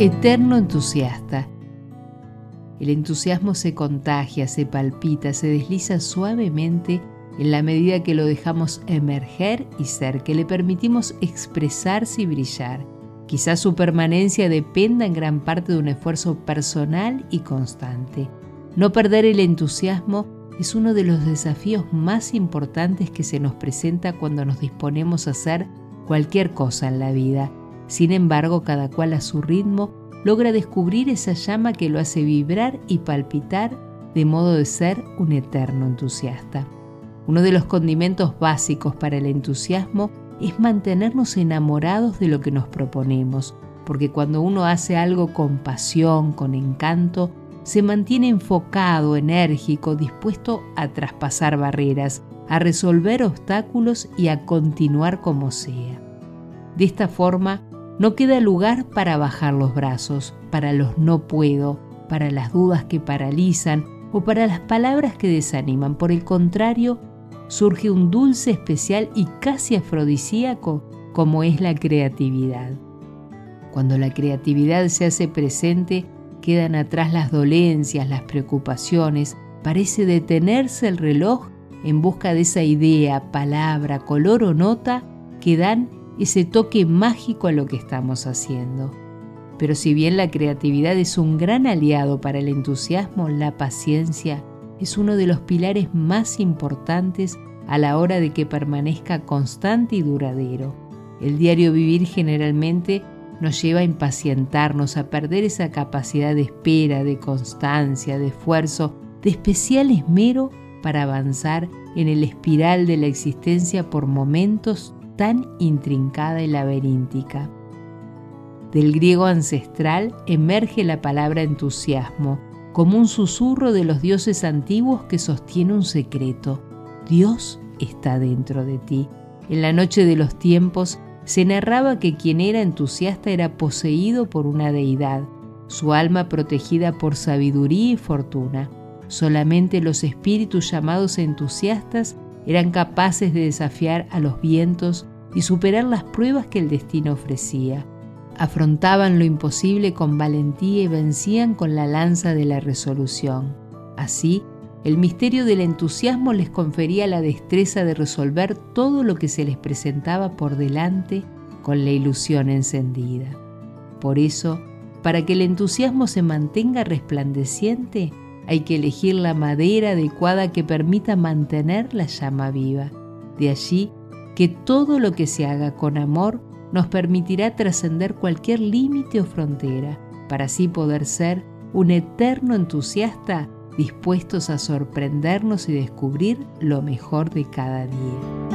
Eterno entusiasta. El entusiasmo se contagia, se palpita, se desliza suavemente en la medida que lo dejamos emerger y ser, que le permitimos expresarse y brillar. Quizás su permanencia dependa en gran parte de un esfuerzo personal y constante. No perder el entusiasmo es uno de los desafíos más importantes que se nos presenta cuando nos disponemos a hacer cualquier cosa en la vida sin embargo, cada cual a su ritmo logra descubrir esa llama que lo hace vibrar y palpitar de modo de ser un eterno entusiasta. Uno de los condimentos básicos para el entusiasmo es mantenernos enamorados de lo que nos proponemos, porque cuando uno hace algo con pasión, con encanto, se mantiene enfocado, enérgico, dispuesto a traspasar barreras, a resolver obstáculos y a continuar como sea. De esta forma, no queda lugar para bajar los brazos, para los no puedo, para las dudas que paralizan o para las palabras que desaniman. Por el contrario, surge un dulce especial y casi afrodisíaco como es la creatividad. Cuando la creatividad se hace presente, quedan atrás las dolencias, las preocupaciones, parece detenerse el reloj en busca de esa idea, palabra, color o nota que dan ese toque mágico a lo que estamos haciendo. Pero si bien la creatividad es un gran aliado para el entusiasmo, la paciencia es uno de los pilares más importantes a la hora de que permanezca constante y duradero. El diario vivir generalmente nos lleva a impacientarnos, a perder esa capacidad de espera, de constancia, de esfuerzo, de especial esmero para avanzar en el espiral de la existencia por momentos tan intrincada y laberíntica. Del griego ancestral emerge la palabra entusiasmo, como un susurro de los dioses antiguos que sostiene un secreto. Dios está dentro de ti. En la noche de los tiempos se narraba que quien era entusiasta era poseído por una deidad, su alma protegida por sabiduría y fortuna. Solamente los espíritus llamados entusiastas eran capaces de desafiar a los vientos y superar las pruebas que el destino ofrecía. Afrontaban lo imposible con valentía y vencían con la lanza de la resolución. Así, el misterio del entusiasmo les confería la destreza de resolver todo lo que se les presentaba por delante con la ilusión encendida. Por eso, para que el entusiasmo se mantenga resplandeciente, hay que elegir la madera adecuada que permita mantener la llama viva. De allí que todo lo que se haga con amor nos permitirá trascender cualquier límite o frontera, para así poder ser un eterno entusiasta dispuestos a sorprendernos y descubrir lo mejor de cada día.